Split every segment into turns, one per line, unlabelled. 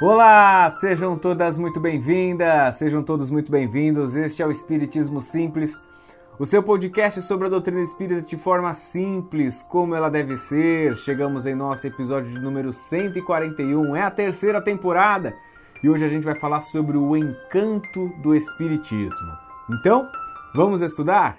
Olá, sejam todas muito bem-vindas, sejam todos muito bem-vindos. Este é o Espiritismo Simples, o seu podcast sobre a doutrina espírita de forma simples, como ela deve ser. Chegamos em nosso episódio de número 141, é a terceira temporada e hoje a gente vai falar sobre o encanto do Espiritismo. Então, vamos estudar?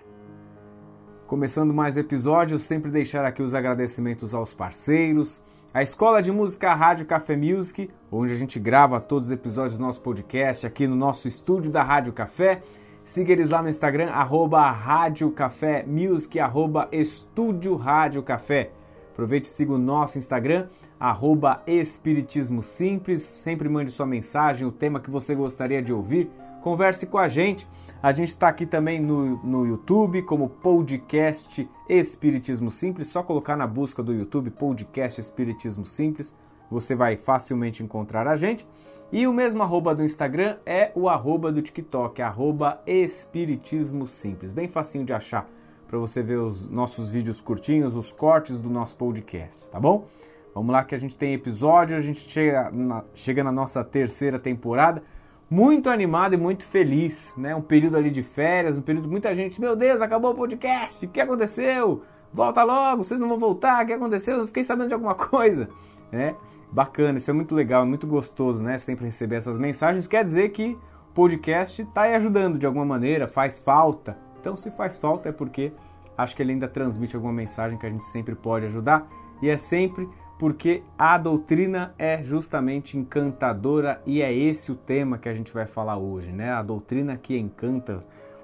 Começando mais o episódio, sempre deixar aqui os agradecimentos aos parceiros a Escola de Música Rádio Café Music, onde a gente grava todos os episódios do nosso podcast aqui no nosso estúdio da Rádio Café. Siga eles lá no Instagram, arroba Rádio Café Music, arroba Estúdio Rádio Café. Aproveite e siga o nosso Instagram, arroba Espiritismo Simples. Sempre mande sua mensagem, o tema que você gostaria de ouvir. Converse com a gente. A gente está aqui também no, no YouTube como podcast Espiritismo Simples. Só colocar na busca do YouTube podcast Espiritismo Simples, você vai facilmente encontrar a gente. E o mesmo arroba do Instagram é o arroba do TikTok, arroba Espiritismo Simples. Bem facinho de achar para você ver os nossos vídeos curtinhos, os cortes do nosso podcast, tá bom? Vamos lá que a gente tem episódio, a gente chega na, chega na nossa terceira temporada muito animado e muito feliz, né? Um período ali de férias, um período muita gente, meu Deus, acabou o podcast, o que aconteceu? Volta logo, vocês não vão voltar, o que aconteceu? Eu fiquei sabendo de alguma coisa, né? Bacana, isso é muito legal, muito gostoso, né? Sempre receber essas mensagens, quer dizer que o podcast está ajudando de alguma maneira, faz falta. Então, se faz falta é porque acho que ele ainda transmite alguma mensagem que a gente sempre pode ajudar e é sempre porque a doutrina é justamente encantadora e é esse o tema que a gente vai falar hoje, né? A doutrina que encanta,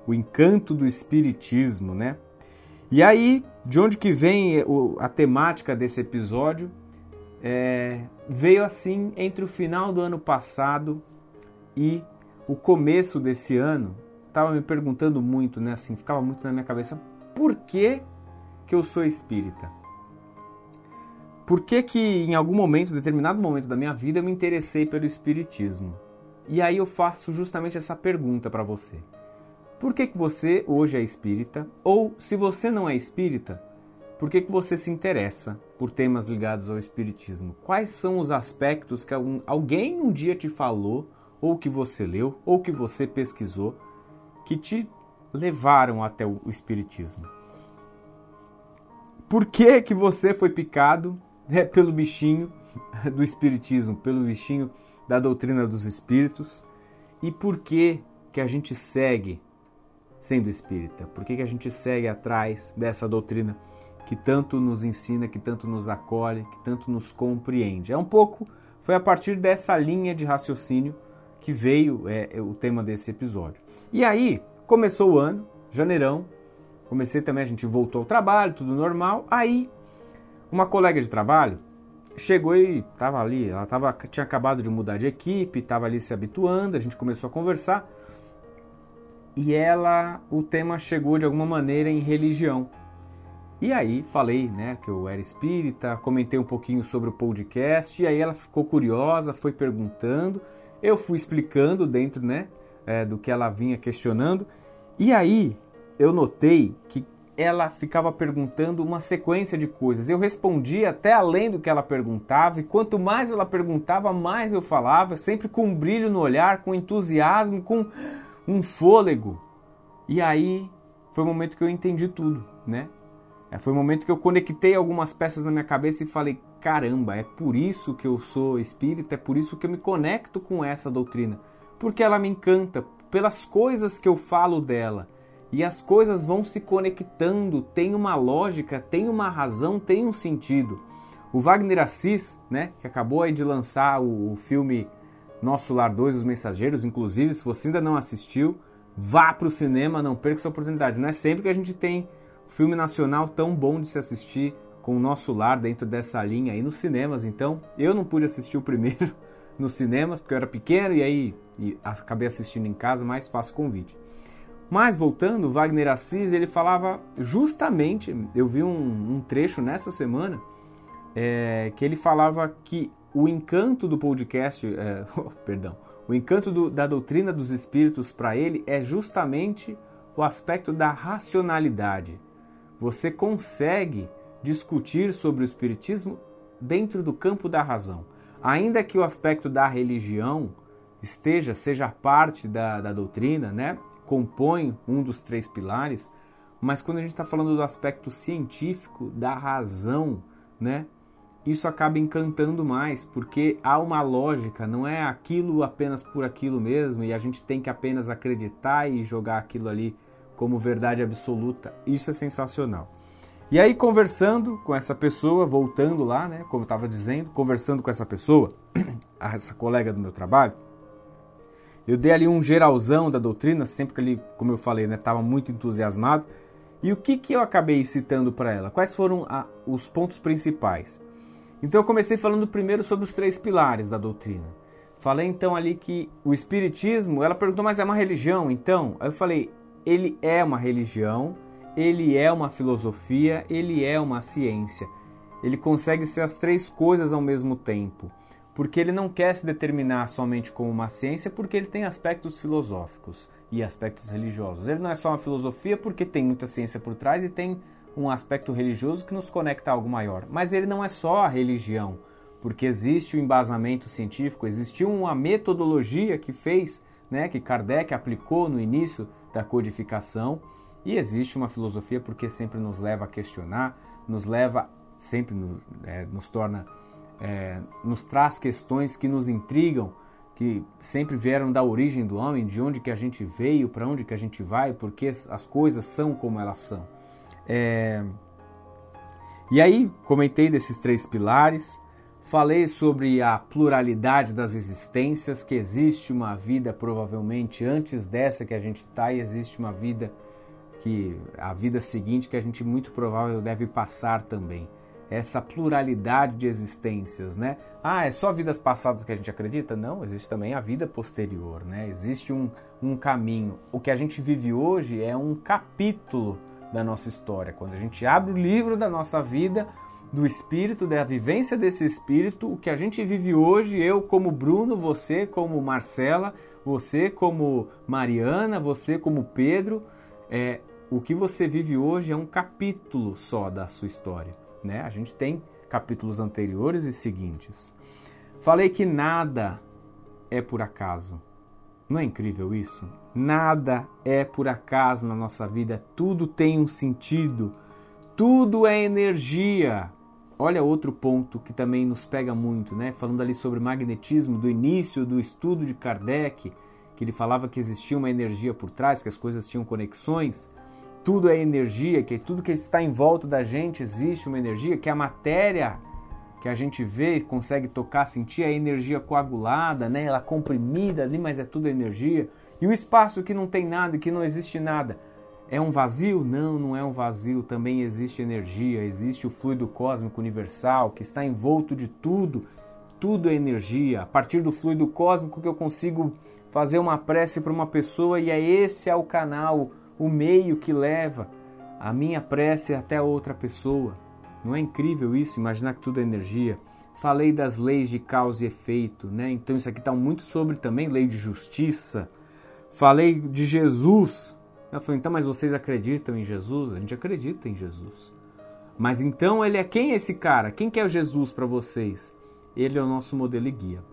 o encanto do espiritismo, né? E aí, de onde que vem a temática desse episódio? É, veio assim entre o final do ano passado e o começo desse ano. Tava me perguntando muito, né? Assim, ficava muito na minha cabeça, por que que eu sou espírita? Por que, que em algum momento, determinado momento da minha vida, eu me interessei pelo Espiritismo? E aí eu faço justamente essa pergunta para você. Por que, que você hoje é espírita? Ou, se você não é espírita, por que, que você se interessa por temas ligados ao Espiritismo? Quais são os aspectos que alguém um dia te falou, ou que você leu, ou que você pesquisou, que te levaram até o Espiritismo? Por que, que você foi picado né, pelo bichinho do espiritismo, pelo bichinho da doutrina dos espíritos. E por que que a gente segue sendo espírita? Por que que a gente segue atrás dessa doutrina que tanto nos ensina, que tanto nos acolhe, que tanto nos compreende? É um pouco, foi a partir dessa linha de raciocínio que veio é, é o tema desse episódio. E aí, começou o ano, janeirão, comecei também, a gente voltou ao trabalho, tudo normal. Aí uma colega de trabalho chegou e estava ali, ela tava, tinha acabado de mudar de equipe, estava ali se habituando, a gente começou a conversar e ela, o tema chegou de alguma maneira em religião. E aí falei, né, que eu era espírita, comentei um pouquinho sobre o podcast e aí ela ficou curiosa, foi perguntando, eu fui explicando dentro, né, é, do que ela vinha questionando e aí eu notei que ela ficava perguntando uma sequência de coisas. Eu respondia até além do que ela perguntava, e quanto mais ela perguntava, mais eu falava, sempre com um brilho no olhar, com entusiasmo, com um fôlego. E aí foi o momento que eu entendi tudo, né? É, foi o momento que eu conectei algumas peças na minha cabeça e falei: caramba, é por isso que eu sou espírita, é por isso que eu me conecto com essa doutrina, porque ela me encanta, pelas coisas que eu falo dela e as coisas vão se conectando, tem uma lógica, tem uma razão, tem um sentido. O Wagner Assis, né, que acabou de lançar o, o filme Nosso Lar 2, Os Mensageiros, inclusive, se você ainda não assistiu, vá para o cinema, não perca essa oportunidade. Não é sempre que a gente tem filme nacional tão bom de se assistir com o Nosso Lar dentro dessa linha aí nos cinemas. Então, eu não pude assistir o primeiro nos cinemas, porque eu era pequeno e aí e acabei assistindo em casa, mas faço convite. Mas voltando, Wagner Assis ele falava justamente, eu vi um, um trecho nessa semana é, que ele falava que o encanto do podcast, é, oh, perdão, o encanto do, da doutrina dos espíritos para ele é justamente o aspecto da racionalidade. Você consegue discutir sobre o espiritismo dentro do campo da razão. ainda que o aspecto da religião esteja, seja parte da, da doutrina, né? Compõe um dos três pilares, mas quando a gente está falando do aspecto científico, da razão, né? isso acaba encantando mais, porque há uma lógica, não é aquilo apenas por aquilo mesmo e a gente tem que apenas acreditar e jogar aquilo ali como verdade absoluta. Isso é sensacional. E aí, conversando com essa pessoa, voltando lá, né, como eu estava dizendo, conversando com essa pessoa, essa colega do meu trabalho, eu dei ali um geralzão da doutrina, sempre que ele, como eu falei, estava né, muito entusiasmado. E o que, que eu acabei citando para ela? Quais foram a, os pontos principais? Então eu comecei falando primeiro sobre os três pilares da doutrina. Falei então ali que o espiritismo, ela perguntou, mas é uma religião? Então, eu falei, ele é uma religião, ele é uma filosofia, ele é uma ciência. Ele consegue ser as três coisas ao mesmo tempo, porque ele não quer se determinar somente como uma ciência, porque ele tem aspectos filosóficos e aspectos religiosos. Ele não é só uma filosofia porque tem muita ciência por trás e tem um aspecto religioso que nos conecta a algo maior. Mas ele não é só a religião, porque existe o um embasamento científico, existiu uma metodologia que fez, né, que Kardec aplicou no início da codificação, e existe uma filosofia porque sempre nos leva a questionar, nos leva, sempre é, nos torna, é, nos traz questões que nos intrigam, que sempre vieram da origem do homem, de onde que a gente veio, para onde que a gente vai, porque as coisas são como elas são. É... E aí, comentei desses três pilares, falei sobre a pluralidade das existências, que existe uma vida provavelmente antes dessa que a gente está e existe uma vida que a vida seguinte que a gente muito provável deve passar também. Essa pluralidade de existências, né? Ah, é só vidas passadas que a gente acredita? Não, existe também a vida posterior, né? Existe um, um caminho. O que a gente vive hoje é um capítulo da nossa história. Quando a gente abre o livro da nossa vida, do espírito, da vivência desse espírito, o que a gente vive hoje, eu como Bruno, você como Marcela, você como Mariana, você como Pedro, é, o que você vive hoje é um capítulo só da sua história. Né? A gente tem capítulos anteriores e seguintes. Falei que nada é por acaso. Não é incrível isso? Nada é por acaso na nossa vida, tudo tem um sentido, tudo é energia. Olha outro ponto que também nos pega muito, né? Falando ali sobre magnetismo, do início do estudo de Kardec, que ele falava que existia uma energia por trás, que as coisas tinham conexões. Tudo é energia, que tudo que está em volta da gente existe uma energia, que a matéria que a gente vê, consegue tocar, sentir a energia coagulada, né? Ela comprimida ali, mas é tudo energia. E o espaço que não tem nada, que não existe nada, é um vazio? Não, não é um vazio. Também existe energia, existe o fluido cósmico universal que está envolto de tudo. Tudo é energia. A partir do fluido cósmico que eu consigo fazer uma prece para uma pessoa e é esse é o canal, o meio que leva a minha prece até outra pessoa. Não é incrível isso? Imaginar que tudo é energia. Falei das leis de causa e efeito, né? Então isso aqui está muito sobre também lei de justiça. Falei de Jesus. Eu falei, então, mas vocês acreditam em Jesus? A gente acredita em Jesus. Mas então ele é quem é esse cara? Quem que é o Jesus para vocês? Ele é o nosso modelo e guia.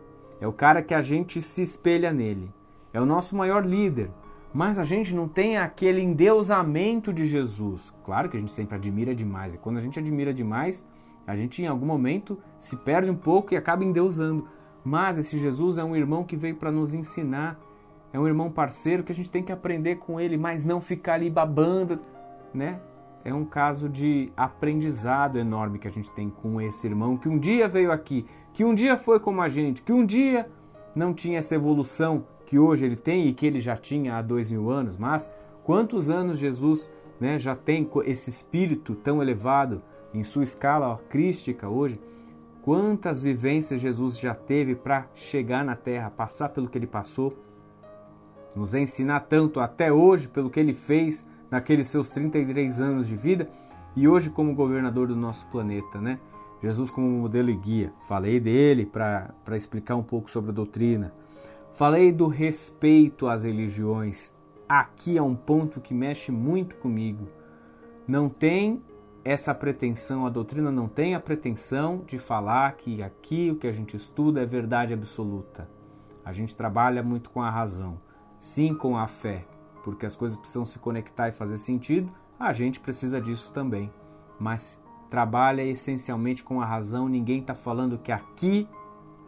É o cara que a gente se espelha nele. É o nosso maior líder. Mas a gente não tem aquele endeusamento de Jesus. Claro que a gente sempre admira demais, e quando a gente admira demais, a gente em algum momento se perde um pouco e acaba endeusando. Mas esse Jesus é um irmão que veio para nos ensinar, é um irmão parceiro que a gente tem que aprender com ele, mas não ficar ali babando, né? É um caso de aprendizado enorme que a gente tem com esse irmão que um dia veio aqui, que um dia foi como a gente, que um dia não tinha essa evolução que hoje ele tem e que ele já tinha há dois mil anos, mas quantos anos Jesus né, já tem esse espírito tão elevado em sua escala ó, crística hoje? Quantas vivências Jesus já teve para chegar na Terra, passar pelo que ele passou, nos ensinar tanto até hoje pelo que ele fez naqueles seus 33 anos de vida e hoje como governador do nosso planeta, né? Jesus como modelo e guia. Falei dele para explicar um pouco sobre a doutrina. Falei do respeito às religiões. Aqui é um ponto que mexe muito comigo. Não tem essa pretensão, a doutrina não tem a pretensão de falar que aqui o que a gente estuda é verdade absoluta. A gente trabalha muito com a razão, sim com a fé, porque as coisas precisam se conectar e fazer sentido, a gente precisa disso também. Mas trabalha essencialmente com a razão, ninguém está falando que aqui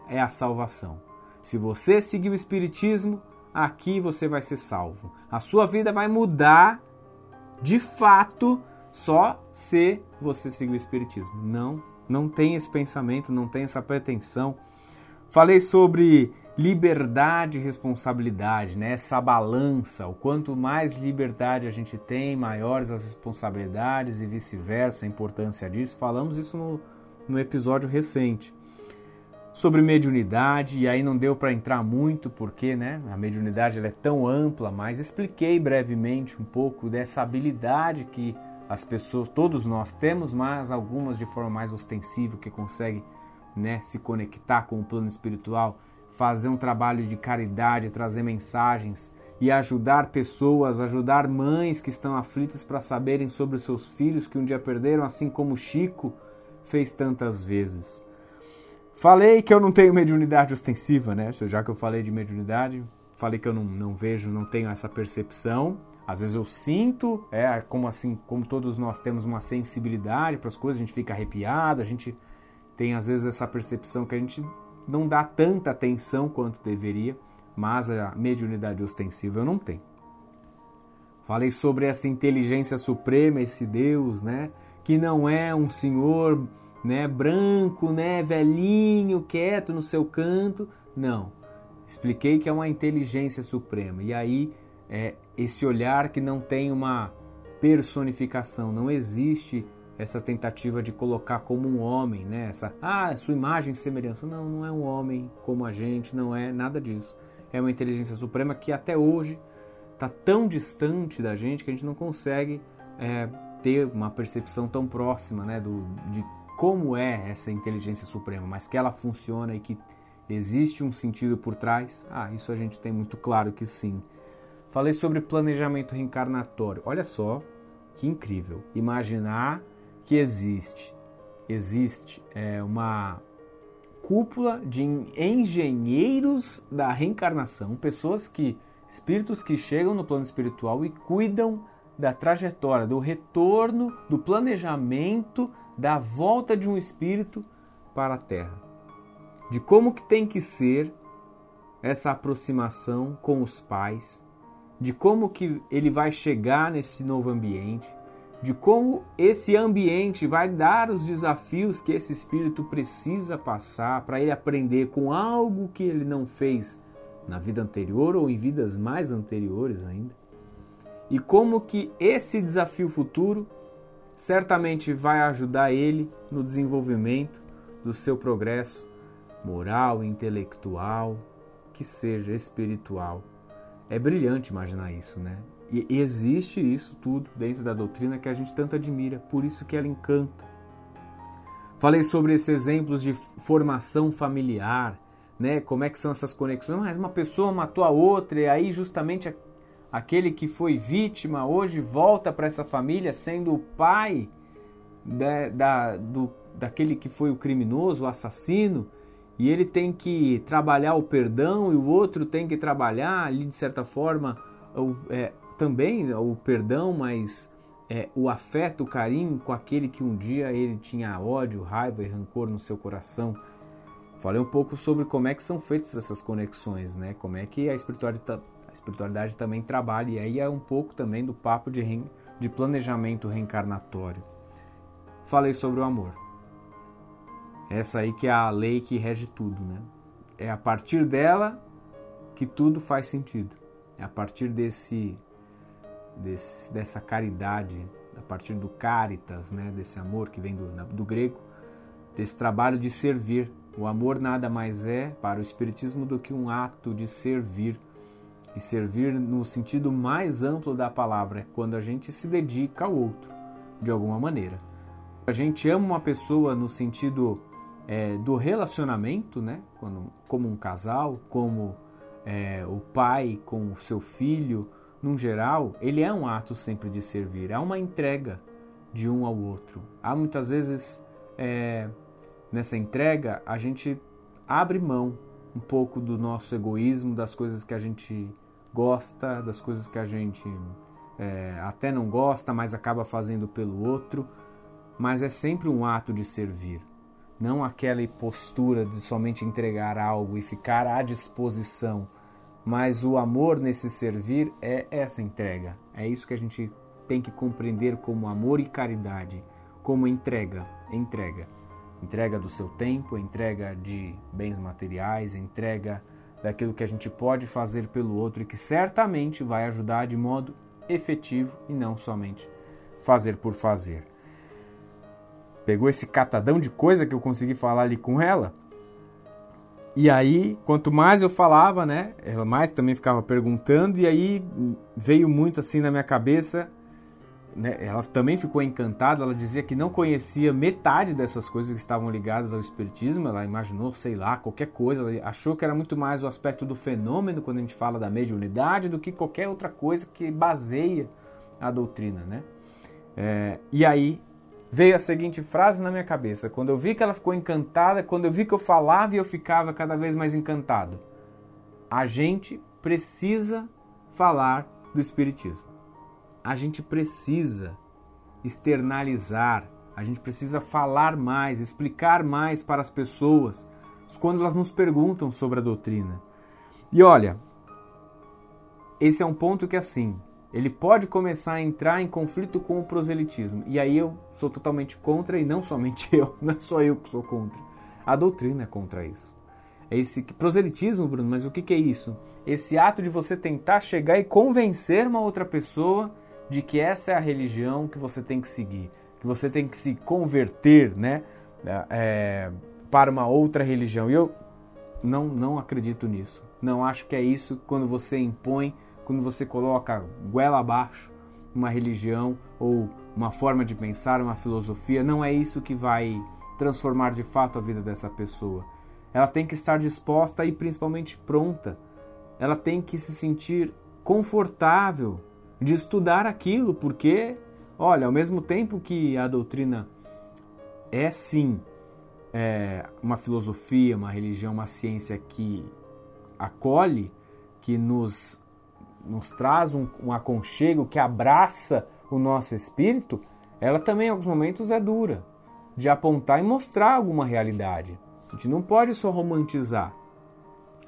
é a salvação. Se você seguir o Espiritismo, aqui você vai ser salvo. A sua vida vai mudar de fato só se você seguir o Espiritismo. Não, não tem esse pensamento, não tem essa pretensão. Falei sobre liberdade e responsabilidade, né? essa balança. O quanto mais liberdade a gente tem, maiores as responsabilidades e vice-versa, a importância disso. Falamos isso no, no episódio recente. Sobre mediunidade, e aí não deu para entrar muito, porque né, a mediunidade é tão ampla, mas expliquei brevemente um pouco dessa habilidade que as pessoas, todos nós temos, mas algumas de forma mais ostensiva, que conseguem né, se conectar com o plano espiritual fazer um trabalho de caridade, trazer mensagens e ajudar pessoas, ajudar mães que estão aflitas para saberem sobre os seus filhos que um dia perderam, assim como Chico fez tantas vezes. Falei que eu não tenho mediunidade ostensiva, né? Já que eu falei de mediunidade, falei que eu não, não vejo, não tenho essa percepção. Às vezes eu sinto, é como assim, como todos nós temos uma sensibilidade para as coisas, a gente fica arrepiado, a gente tem às vezes essa percepção que a gente não dá tanta atenção quanto deveria, mas a mediunidade ostensiva eu não tenho. Falei sobre essa inteligência suprema, esse Deus, né, que não é um senhor, né, branco, né, velhinho, quieto no seu canto, não. Expliquei que é uma inteligência suprema. E aí é esse olhar que não tem uma personificação, não existe essa tentativa de colocar como um homem, né? Essa, ah, sua imagem e semelhança. Não, não é um homem como a gente, não é nada disso. É uma inteligência suprema que até hoje está tão distante da gente que a gente não consegue é, ter uma percepção tão próxima, né? Do, de como é essa inteligência suprema, mas que ela funciona e que existe um sentido por trás. Ah, isso a gente tem muito claro que sim. Falei sobre planejamento reencarnatório. Olha só que incrível. Imaginar que existe. Existe é, uma cúpula de engenheiros da reencarnação, pessoas que, espíritos que chegam no plano espiritual e cuidam da trajetória, do retorno, do planejamento, da volta de um espírito para a Terra. De como que tem que ser essa aproximação com os pais, de como que ele vai chegar nesse novo ambiente, de como esse ambiente vai dar os desafios que esse espírito precisa passar para ele aprender com algo que ele não fez na vida anterior ou em vidas mais anteriores ainda. E como que esse desafio futuro certamente vai ajudar ele no desenvolvimento do seu progresso moral, intelectual, que seja espiritual. É brilhante imaginar isso, né? E existe isso tudo dentro da doutrina que a gente tanto admira, por isso que ela encanta. Falei sobre esses exemplos de formação familiar, né? Como é que são essas conexões? Mas uma pessoa matou a outra e aí justamente aquele que foi vítima hoje volta para essa família sendo o pai da, da, do, daquele que foi o criminoso, o assassino, e ele tem que trabalhar o perdão e o outro tem que trabalhar ali de certa forma o, é, também o perdão, mas é, o afeto, o carinho com aquele que um dia ele tinha ódio, raiva e rancor no seu coração. Falei um pouco sobre como é que são feitas essas conexões, né? Como é que a espiritualidade, a espiritualidade também trabalha. E aí é um pouco também do papo de, de planejamento reencarnatório. Falei sobre o amor. Essa aí que é a lei que rege tudo, né? É a partir dela que tudo faz sentido. É a partir desse desse, dessa caridade, a partir do caritas, né, desse amor que vem do, do grego, desse trabalho de servir. O amor nada mais é para o Espiritismo do que um ato de servir. E servir no sentido mais amplo da palavra, é quando a gente se dedica ao outro, de alguma maneira. A gente ama uma pessoa no sentido é, do relacionamento, né? Quando, como um casal, como é, o pai com o seu filho, num geral, ele é um ato sempre de servir, é uma entrega, de um ao outro. Há muitas vezes é, nessa entrega a gente abre mão um pouco do nosso egoísmo, das coisas que a gente gosta, das coisas que a gente é, até não gosta, mas acaba fazendo pelo outro. Mas é sempre um ato de servir, não aquela postura de somente entregar algo e ficar à disposição. Mas o amor nesse servir é essa entrega. É isso que a gente tem que compreender como amor e caridade, como entrega, entrega. Entrega do seu tempo, entrega de bens materiais, entrega daquilo que a gente pode fazer pelo outro e que certamente vai ajudar de modo efetivo e não somente fazer por fazer. Pegou esse catadão de coisa que eu consegui falar ali com ela. E aí, quanto mais eu falava, né, ela mais também ficava perguntando e aí veio muito assim na minha cabeça né, ela também ficou encantada. Ela dizia que não conhecia metade dessas coisas que estavam ligadas ao espiritismo. Ela imaginou, sei lá, qualquer coisa. Ela achou que era muito mais o aspecto do fenômeno quando a gente fala da mediunidade do que qualquer outra coisa que baseia a doutrina, né? É, e aí veio a seguinte frase na minha cabeça. Quando eu vi que ela ficou encantada, quando eu vi que eu falava e eu ficava cada vez mais encantado. A gente precisa falar do espiritismo a gente precisa externalizar, a gente precisa falar mais, explicar mais para as pessoas quando elas nos perguntam sobre a doutrina. E olha, esse é um ponto que assim, ele pode começar a entrar em conflito com o proselitismo. E aí eu sou totalmente contra, e não somente eu, não é só eu que sou contra. A doutrina é contra isso. Esse proselitismo, Bruno, mas o que, que é isso? Esse ato de você tentar chegar e convencer uma outra pessoa de que essa é a religião que você tem que seguir, que você tem que se converter, né, é, para uma outra religião. E eu não, não acredito nisso. Não acho que é isso quando você impõe, quando você coloca goela abaixo uma religião ou uma forma de pensar, uma filosofia. Não é isso que vai transformar de fato a vida dessa pessoa. Ela tem que estar disposta e principalmente pronta. Ela tem que se sentir confortável de estudar aquilo, porque, olha, ao mesmo tempo que a doutrina é sim é, uma filosofia, uma religião, uma ciência que acolhe, que nos, nos traz um, um aconchego, que abraça o nosso espírito, ela também em alguns momentos é dura, de apontar e mostrar alguma realidade. A gente não pode só romantizar.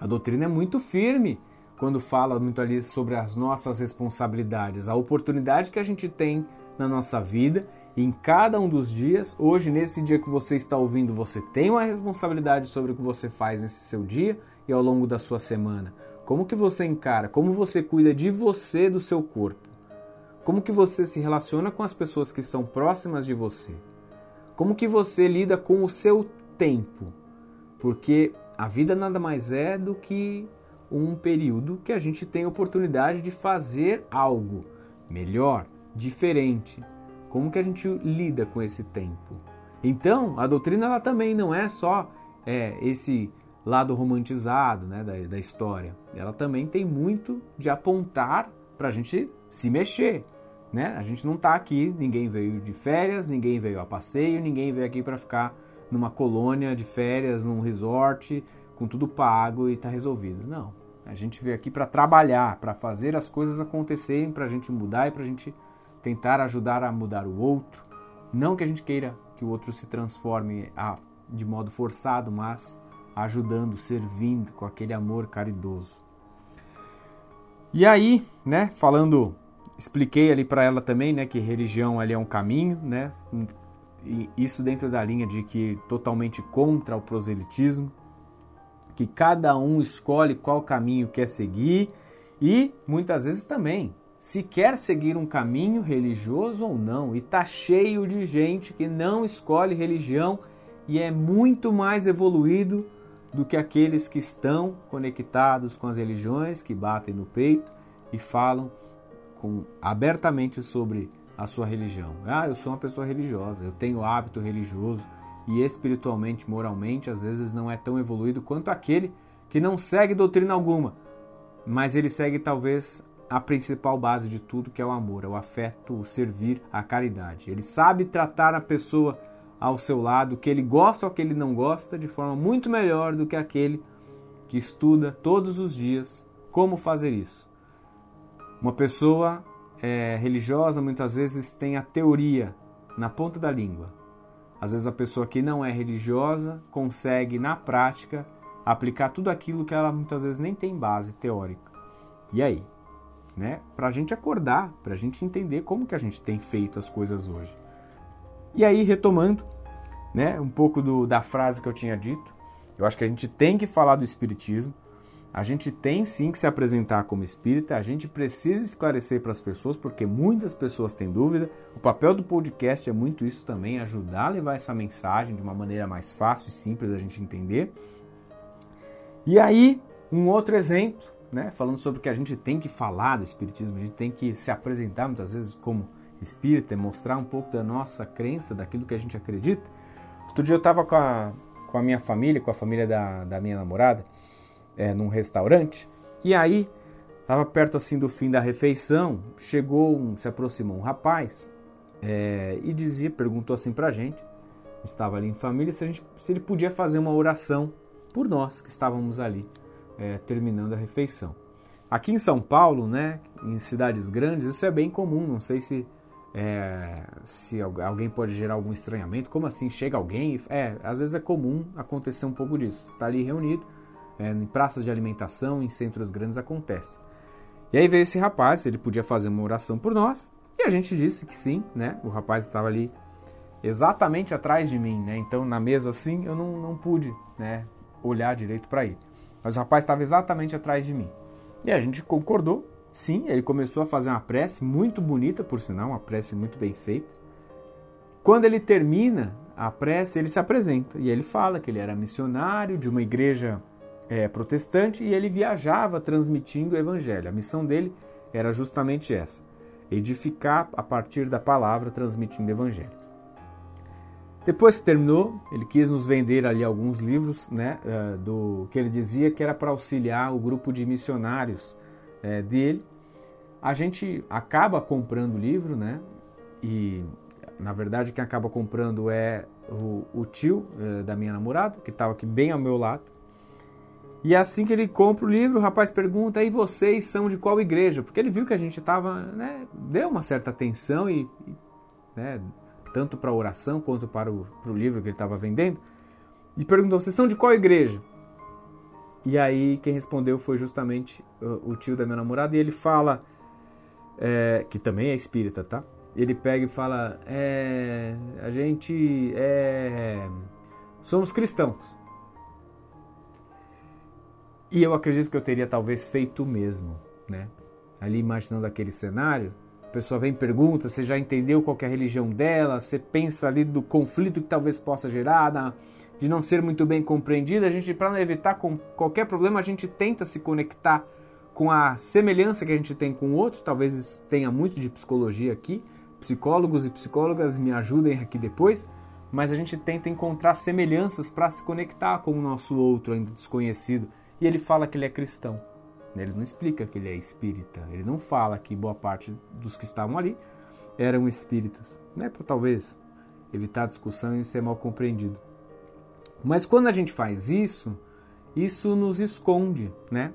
A doutrina é muito firme quando fala muito ali sobre as nossas responsabilidades, a oportunidade que a gente tem na nossa vida em cada um dos dias. Hoje, nesse dia que você está ouvindo, você tem uma responsabilidade sobre o que você faz nesse seu dia e ao longo da sua semana. Como que você encara? Como você cuida de você, do seu corpo? Como que você se relaciona com as pessoas que estão próximas de você? Como que você lida com o seu tempo? Porque a vida nada mais é do que um período que a gente tem a oportunidade de fazer algo melhor, diferente. Como que a gente lida com esse tempo? Então, a doutrina ela também não é só é, esse lado romantizado né, da, da história. Ela também tem muito de apontar para a gente se mexer. Né? A gente não está aqui, ninguém veio de férias, ninguém veio a passeio, ninguém veio aqui para ficar numa colônia de férias, num resort, com tudo pago e está resolvido. Não. A gente veio aqui para trabalhar, para fazer as coisas acontecerem, para a gente mudar e para a gente tentar ajudar a mudar o outro. Não que a gente queira que o outro se transforme a, de modo forçado, mas ajudando, servindo com aquele amor caridoso. E aí, né, falando, expliquei ali para ela também, né, que religião ali é um caminho, né, e isso dentro da linha de que totalmente contra o proselitismo, que cada um escolhe qual caminho quer seguir e muitas vezes também se quer seguir um caminho religioso ou não. E tá cheio de gente que não escolhe religião e é muito mais evoluído do que aqueles que estão conectados com as religiões, que batem no peito e falam com, abertamente sobre a sua religião. Ah, eu sou uma pessoa religiosa, eu tenho hábito religioso e espiritualmente, moralmente, às vezes não é tão evoluído quanto aquele que não segue doutrina alguma, mas ele segue talvez a principal base de tudo, que é o amor, é o afeto, o servir, a caridade. Ele sabe tratar a pessoa ao seu lado, que ele gosta ou que ele não gosta, de forma muito melhor do que aquele que estuda todos os dias como fazer isso. Uma pessoa é, religiosa muitas vezes tem a teoria na ponta da língua. Às vezes a pessoa que não é religiosa consegue na prática aplicar tudo aquilo que ela muitas vezes nem tem base teórica. E aí? Né? Para a gente acordar, para a gente entender como que a gente tem feito as coisas hoje. E aí, retomando né, um pouco do, da frase que eu tinha dito, eu acho que a gente tem que falar do Espiritismo, a gente tem sim que se apresentar como espírita, a gente precisa esclarecer para as pessoas, porque muitas pessoas têm dúvida. O papel do podcast é muito isso também, ajudar a levar essa mensagem de uma maneira mais fácil e simples da gente entender. E aí, um outro exemplo, né, falando sobre que a gente tem que falar do espiritismo, a gente tem que se apresentar muitas vezes como espírita, mostrar um pouco da nossa crença, daquilo que a gente acredita. Outro dia eu estava com a, com a minha família, com a família da, da minha namorada, é, num restaurante. E aí, estava perto assim do fim da refeição, chegou, um, se aproximou um rapaz é, e dizia, perguntou assim para a gente, estava ali em família, se, gente, se ele podia fazer uma oração por nós que estávamos ali é, terminando a refeição. Aqui em São Paulo, né, em cidades grandes, isso é bem comum. Não sei se é, se alguém pode gerar algum estranhamento. Como assim? Chega alguém? É, às vezes é comum acontecer um pouco disso. Está ali reunido, é, em praças de alimentação, em centros grandes acontece. E aí veio esse rapaz, ele podia fazer uma oração por nós, e a gente disse que sim, né? O rapaz estava ali exatamente atrás de mim, né? Então na mesa assim eu não, não pude, né? Olhar direito para ele. Mas o rapaz estava exatamente atrás de mim. E a gente concordou, sim, ele começou a fazer uma prece muito bonita, por sinal, uma prece muito bem feita. Quando ele termina a prece, ele se apresenta e ele fala que ele era missionário de uma igreja é, protestante e ele viajava transmitindo o evangelho. A missão dele era justamente essa: edificar a partir da palavra, transmitindo o evangelho. Depois que terminou, ele quis nos vender ali alguns livros, né, é, do que ele dizia que era para auxiliar o grupo de missionários é, dele. A gente acaba comprando o livro, né, e na verdade quem acaba comprando é o, o tio é, da minha namorada, que estava aqui bem ao meu lado. E assim que ele compra o livro, o rapaz pergunta: e vocês são de qual igreja? Porque ele viu que a gente estava, né, deu uma certa atenção e, e né, tanto para a oração quanto para o, para o livro que ele estava vendendo. E perguntou: vocês são de qual igreja? E aí quem respondeu foi justamente o, o tio da minha namorada e ele fala é, que também é espírita, tá? Ele pega e fala: é, a gente é, somos cristãos. E eu acredito que eu teria talvez feito o mesmo, né? Ali imaginando aquele cenário, a pessoa vem e pergunta, você já entendeu qual é a religião dela, você pensa ali do conflito que talvez possa gerar, na, de não ser muito bem compreendida, a gente, para evitar qualquer problema, a gente tenta se conectar com a semelhança que a gente tem com o outro, talvez tenha muito de psicologia aqui, psicólogos e psicólogas me ajudem aqui depois, mas a gente tenta encontrar semelhanças para se conectar com o nosso outro ainda desconhecido e ele fala que ele é cristão. Ele não explica que ele é espírita. Ele não fala que boa parte dos que estavam ali eram espíritas. Né? Para talvez evitar discussão e ser mal compreendido. Mas quando a gente faz isso, isso nos esconde, né?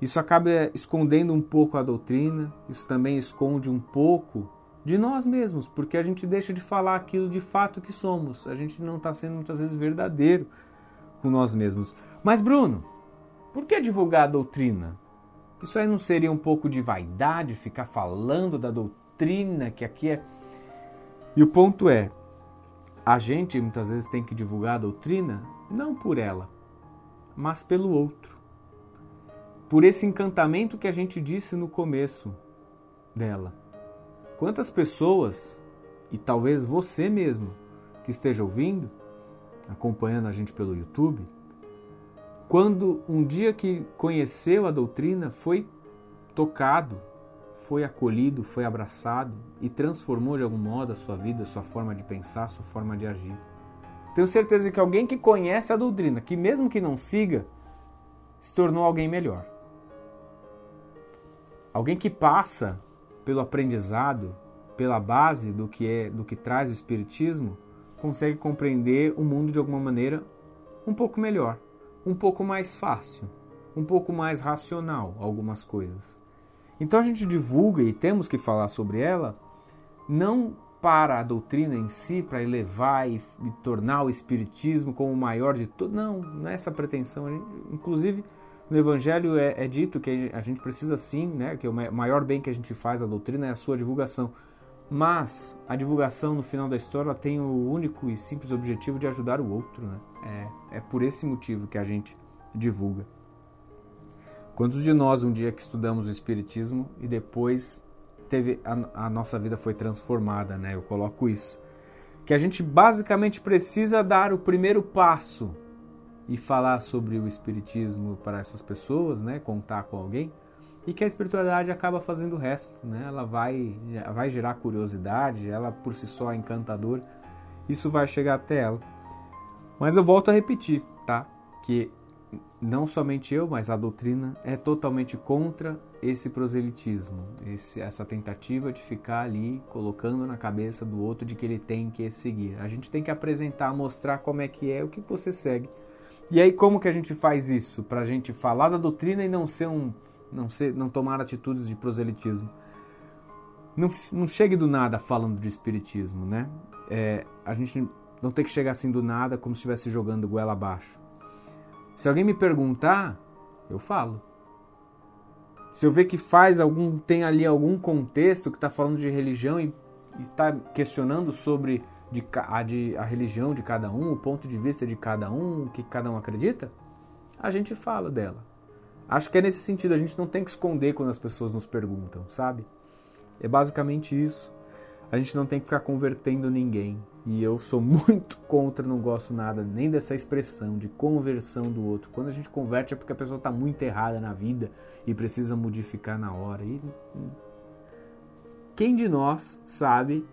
Isso acaba escondendo um pouco a doutrina, isso também esconde um pouco de nós mesmos, porque a gente deixa de falar aquilo de fato que somos. A gente não está sendo muitas vezes verdadeiro com nós mesmos. Mas, Bruno, por que divulgar a doutrina? Isso aí não seria um pouco de vaidade ficar falando da doutrina que aqui é. E o ponto é: a gente muitas vezes tem que divulgar a doutrina não por ela, mas pelo outro. Por esse encantamento que a gente disse no começo dela. Quantas pessoas, e talvez você mesmo que esteja ouvindo, acompanhando a gente pelo YouTube, quando um dia que conheceu a doutrina, foi tocado, foi acolhido, foi abraçado e transformou de algum modo a sua vida, a sua forma de pensar, a sua forma de agir. Tenho certeza que alguém que conhece a doutrina, que mesmo que não siga, se tornou alguém melhor. Alguém que passa pelo aprendizado, pela base do que é, do que traz o espiritismo, consegue compreender o mundo de alguma maneira um pouco melhor, um pouco mais fácil, um pouco mais racional algumas coisas. Então a gente divulga e temos que falar sobre ela não para a doutrina em si, para elevar e, e tornar o espiritismo como o maior de tudo. Não, não é essa pretensão. Inclusive no Evangelho é, é, dito que a gente precisa sim, né, que o maior bem que a gente faz à doutrina é a sua divulgação. Mas a divulgação no final da história tem o único e simples objetivo de ajudar o outro. Né? É, é por esse motivo que a gente divulga. Quantos de nós um dia que estudamos o Espiritismo e depois teve a, a nossa vida foi transformada, né? Eu coloco isso. Que a gente basicamente precisa dar o primeiro passo e falar sobre o Espiritismo para essas pessoas, né? Contar com alguém e que a espiritualidade acaba fazendo o resto, né? Ela vai, vai gerar curiosidade, ela por si só é encantadora, isso vai chegar até ela. Mas eu volto a repetir, tá? Que não somente eu, mas a doutrina é totalmente contra esse proselitismo, esse, essa tentativa de ficar ali colocando na cabeça do outro de que ele tem que seguir. A gente tem que apresentar, mostrar como é que é o que você segue. E aí como que a gente faz isso? Para a gente falar da doutrina e não ser um não, ser, não tomar atitudes de proselitismo. Não, não chegue do nada falando de espiritismo, né? É, a gente não tem que chegar assim do nada como se estivesse jogando goela abaixo. Se alguém me perguntar, eu falo. Se eu ver que faz algum, tem ali algum contexto que está falando de religião e está questionando sobre de, a, de, a religião de cada um, o ponto de vista de cada um, o que cada um acredita, a gente fala dela. Acho que é nesse sentido, a gente não tem que esconder quando as pessoas nos perguntam, sabe? É basicamente isso. A gente não tem que ficar convertendo ninguém. E eu sou muito contra, não gosto nada nem dessa expressão de conversão do outro. Quando a gente converte é porque a pessoa está muito errada na vida e precisa modificar na hora. E quem de nós sabe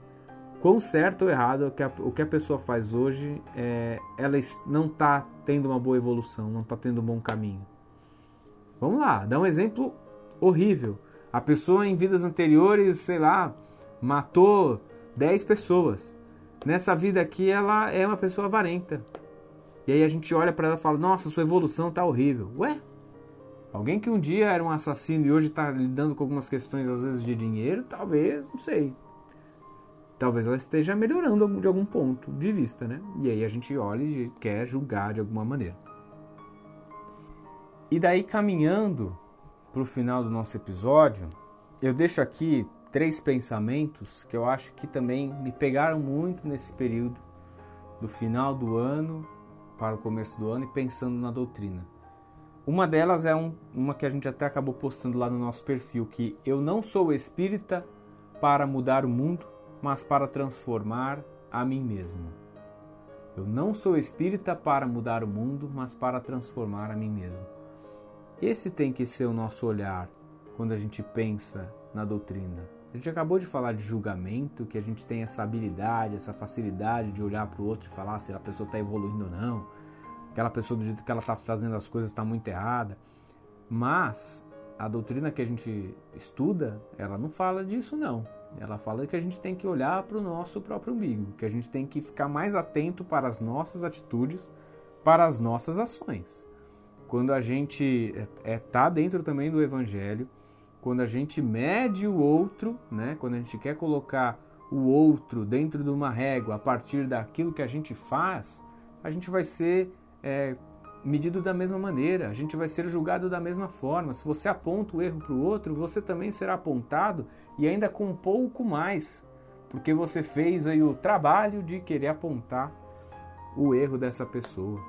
quão certo ou errado o que a pessoa faz hoje, é, ela não está tendo uma boa evolução, não está tendo um bom caminho. Vamos lá, dá um exemplo horrível. A pessoa em vidas anteriores, sei lá, matou 10 pessoas. Nessa vida aqui ela é uma pessoa avarenta. E aí a gente olha para ela e fala: "Nossa, sua evolução tá horrível". Ué? Alguém que um dia era um assassino e hoje está lidando com algumas questões às vezes de dinheiro, talvez, não sei. Talvez ela esteja melhorando de algum ponto de vista, né? E aí a gente olha e quer julgar de alguma maneira. E daí, caminhando para o final do nosso episódio, eu deixo aqui três pensamentos que eu acho que também me pegaram muito nesse período do final do ano para o começo do ano e pensando na doutrina. Uma delas é um, uma que a gente até acabou postando lá no nosso perfil, que eu não sou espírita para mudar o mundo, mas para transformar a mim mesmo. Eu não sou espírita para mudar o mundo, mas para transformar a mim mesmo. Esse tem que ser o nosso olhar quando a gente pensa na doutrina. A gente acabou de falar de julgamento, que a gente tem essa habilidade, essa facilidade de olhar para o outro e falar se a pessoa está evoluindo ou não, aquela pessoa do jeito que ela está fazendo as coisas está muito errada. Mas a doutrina que a gente estuda, ela não fala disso não. Ela fala que a gente tem que olhar para o nosso próprio umbigo, que a gente tem que ficar mais atento para as nossas atitudes, para as nossas ações quando a gente é, é, tá dentro também do evangelho, quando a gente mede o outro, né? Quando a gente quer colocar o outro dentro de uma régua a partir daquilo que a gente faz, a gente vai ser é, medido da mesma maneira, a gente vai ser julgado da mesma forma. Se você aponta o erro para o outro, você também será apontado e ainda com um pouco mais, porque você fez aí o trabalho de querer apontar o erro dessa pessoa.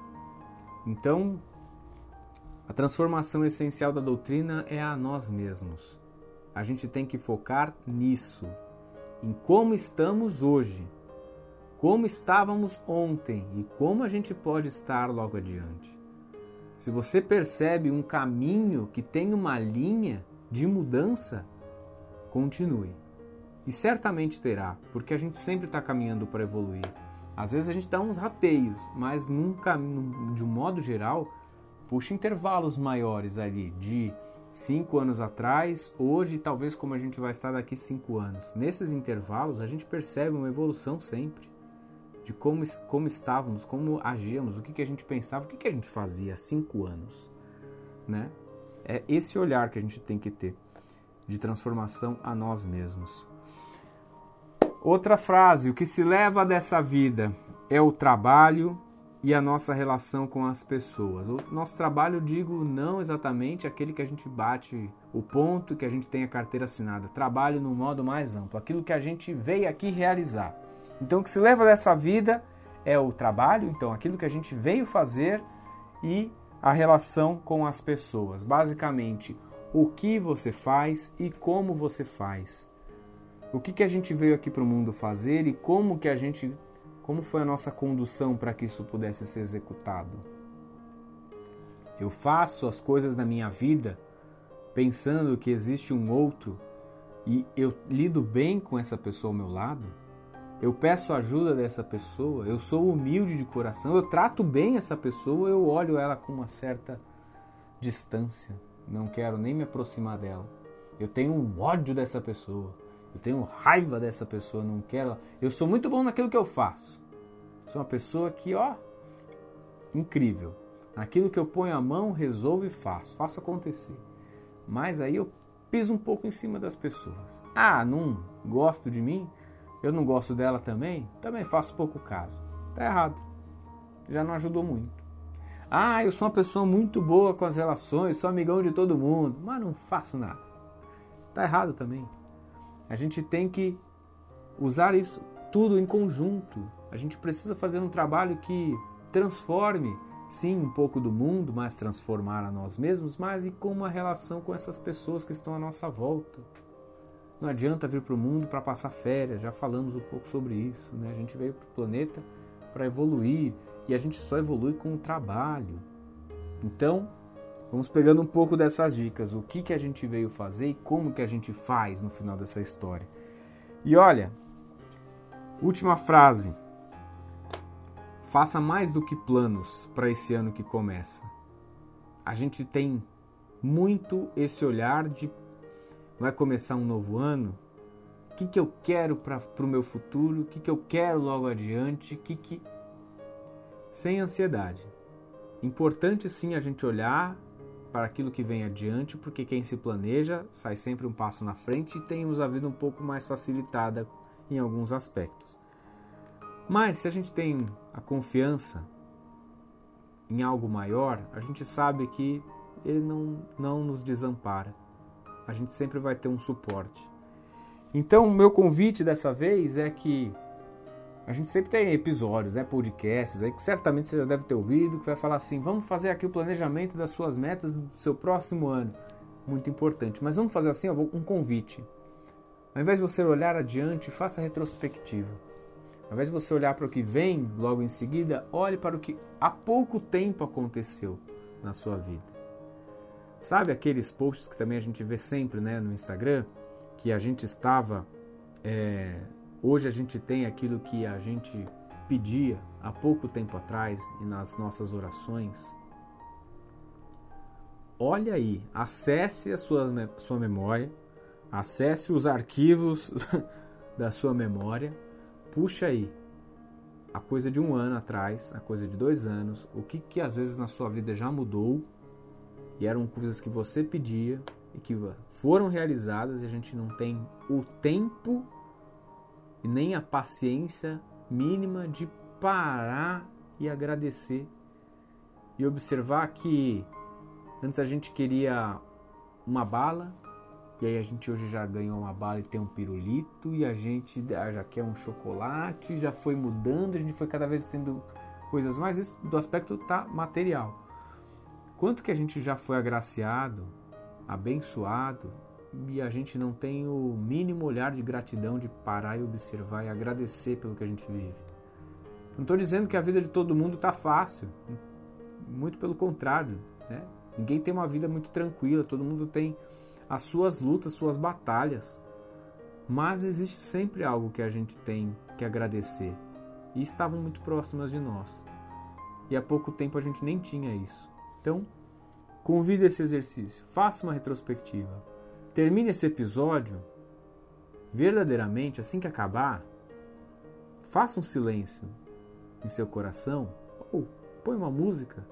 Então, a transformação essencial da doutrina é a nós mesmos. A gente tem que focar nisso, em como estamos hoje, como estávamos ontem e como a gente pode estar logo adiante. Se você percebe um caminho que tem uma linha de mudança, continue. E certamente terá, porque a gente sempre está caminhando para evoluir. Às vezes a gente dá uns rateios, mas nunca, de um modo geral, puxa intervalos maiores ali de cinco anos atrás, hoje, talvez como a gente vai estar daqui cinco anos. Nesses intervalos, a gente percebe uma evolução sempre de como, como estávamos, como agíamos, o que, que a gente pensava, o que, que a gente fazia há cinco anos. Né? É esse olhar que a gente tem que ter de transformação a nós mesmos. Outra frase: o que se leva dessa vida é o trabalho e a nossa relação com as pessoas. O nosso trabalho, digo, não exatamente aquele que a gente bate o ponto que a gente tem a carteira assinada. Trabalho no modo mais amplo, aquilo que a gente veio aqui realizar. Então, o que se leva dessa vida é o trabalho, então aquilo que a gente veio fazer e a relação com as pessoas. Basicamente, o que você faz e como você faz. O que, que a gente veio aqui para o mundo fazer e como que a gente como foi a nossa condução para que isso pudesse ser executado? Eu faço as coisas na minha vida pensando que existe um outro e eu lido bem com essa pessoa ao meu lado? Eu peço ajuda dessa pessoa, eu sou humilde de coração, eu trato bem essa pessoa, eu olho ela com uma certa distância, não quero nem me aproximar dela. Eu tenho um ódio dessa pessoa. Eu tenho raiva dessa pessoa, não quero. Eu sou muito bom naquilo que eu faço. Sou uma pessoa que, ó, incrível. Naquilo que eu ponho a mão, resolvo e faço. Faço acontecer. Mas aí eu piso um pouco em cima das pessoas. Ah, não gosto de mim? Eu não gosto dela também? Também faço pouco caso. Tá errado. Já não ajudou muito. Ah, eu sou uma pessoa muito boa com as relações, sou amigão de todo mundo, mas não faço nada. Tá errado também. A gente tem que usar isso tudo em conjunto. A gente precisa fazer um trabalho que transforme, sim, um pouco do mundo, mas transformar a nós mesmos, mas e com uma relação com essas pessoas que estão à nossa volta. Não adianta vir para o mundo para passar férias, já falamos um pouco sobre isso. Né? A gente veio para o planeta para evoluir e a gente só evolui com o trabalho. Então, Vamos pegando um pouco dessas dicas, o que, que a gente veio fazer e como que a gente faz no final dessa história. E olha, última frase. Faça mais do que planos para esse ano que começa. A gente tem muito esse olhar de vai começar um novo ano. O que, que eu quero para o meu futuro? O que, que eu quero logo adiante? Que que... Sem ansiedade. Importante sim a gente olhar para aquilo que vem adiante, porque quem se planeja sai sempre um passo na frente e temos a vida um pouco mais facilitada em alguns aspectos. Mas se a gente tem a confiança em algo maior, a gente sabe que ele não, não nos desampara. A gente sempre vai ter um suporte. Então, o meu convite dessa vez é que a gente sempre tem episódios, né, podcasts aí que certamente você já deve ter ouvido, que vai falar assim: vamos fazer aqui o planejamento das suas metas do seu próximo ano. Muito importante. Mas vamos fazer assim, ó, um convite. Ao invés de você olhar adiante, faça retrospectiva. Ao invés de você olhar para o que vem logo em seguida, olhe para o que há pouco tempo aconteceu na sua vida. Sabe aqueles posts que também a gente vê sempre né, no Instagram, que a gente estava é, Hoje a gente tem aquilo que a gente pedia há pouco tempo atrás e nas nossas orações. Olha aí, acesse a sua, sua memória, acesse os arquivos da sua memória, puxa aí a coisa de um ano atrás, a coisa de dois anos, o que, que às vezes na sua vida já mudou e eram coisas que você pedia e que foram realizadas e a gente não tem o tempo e nem a paciência mínima de parar e agradecer e observar que antes a gente queria uma bala e aí a gente hoje já ganhou uma bala e tem um pirulito e a gente já quer um chocolate, já foi mudando, a gente foi cada vez tendo coisas mais isso do aspecto tá material. Quanto que a gente já foi agraciado, abençoado e a gente não tem o mínimo olhar de gratidão de parar e observar e agradecer pelo que a gente vive. Não estou dizendo que a vida de todo mundo está fácil, muito pelo contrário. Né? Ninguém tem uma vida muito tranquila, todo mundo tem as suas lutas, suas batalhas. Mas existe sempre algo que a gente tem que agradecer. E estavam muito próximas de nós. E há pouco tempo a gente nem tinha isso. Então, Convide esse exercício, faça uma retrospectiva. Termine esse episódio verdadeiramente, assim que acabar, faça um silêncio em seu coração ou põe uma música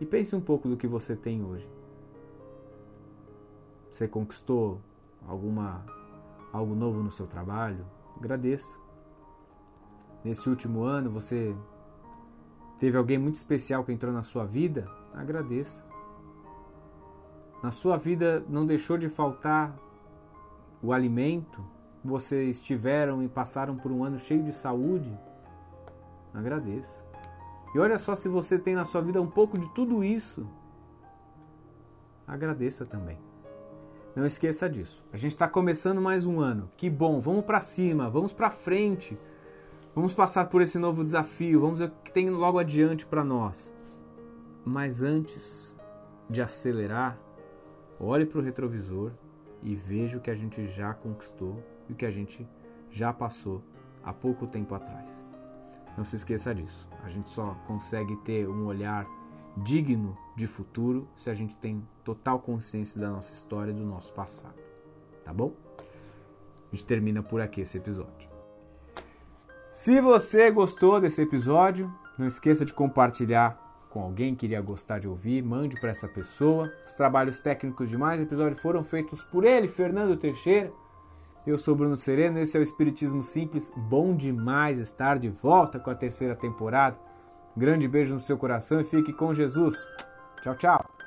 e pense um pouco do que você tem hoje. Você conquistou alguma algo novo no seu trabalho? Agradeça. Nesse último ano você teve alguém muito especial que entrou na sua vida? Agradeça. Na sua vida não deixou de faltar o alimento? Vocês estiveram e passaram por um ano cheio de saúde? Agradeça. E olha só se você tem na sua vida um pouco de tudo isso. Agradeça também. Não esqueça disso. A gente está começando mais um ano. Que bom, vamos para cima, vamos para frente. Vamos passar por esse novo desafio, vamos ver o que tem logo adiante para nós. Mas antes de acelerar, olhe para o retrovisor e veja o que a gente já conquistou e o que a gente já passou há pouco tempo atrás. Não se esqueça disso. A gente só consegue ter um olhar digno de futuro se a gente tem total consciência da nossa história e do nosso passado. Tá bom? A gente termina por aqui esse episódio. Se você gostou desse episódio, não esqueça de compartilhar com alguém que iria gostar de ouvir, mande para essa pessoa. Os trabalhos técnicos de mais episódios foram feitos por ele, Fernando Teixeira. Eu sou Bruno Sereno, esse é o Espiritismo Simples. Bom demais estar de volta com a terceira temporada. Grande beijo no seu coração e fique com Jesus. Tchau, tchau.